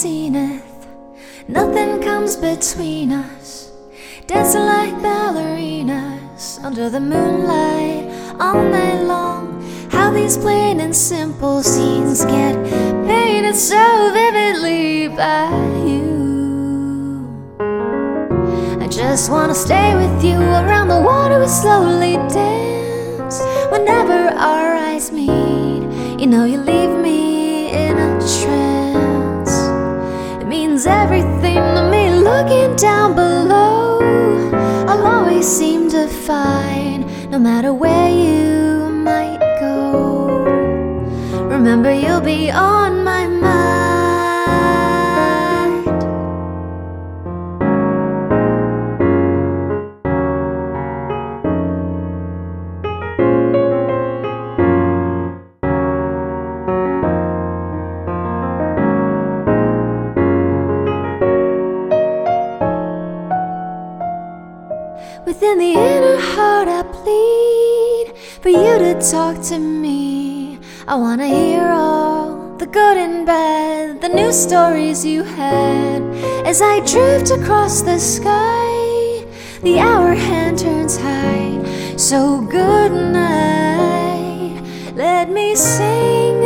Zenith. Nothing comes between us. Dancing like ballerinas under the moonlight all night long. How these plain and simple scenes get painted so vividly by you. I just wanna stay with you around the water we slowly dance. Whenever our eyes meet, you know you leave me means everything to me looking down below. I'll always seem to find, no matter where you might go. Remember, you'll be on I wanna hear all the good and bad, the new stories you had. As I drift across the sky, the hour hand turns high. So good night, let me sing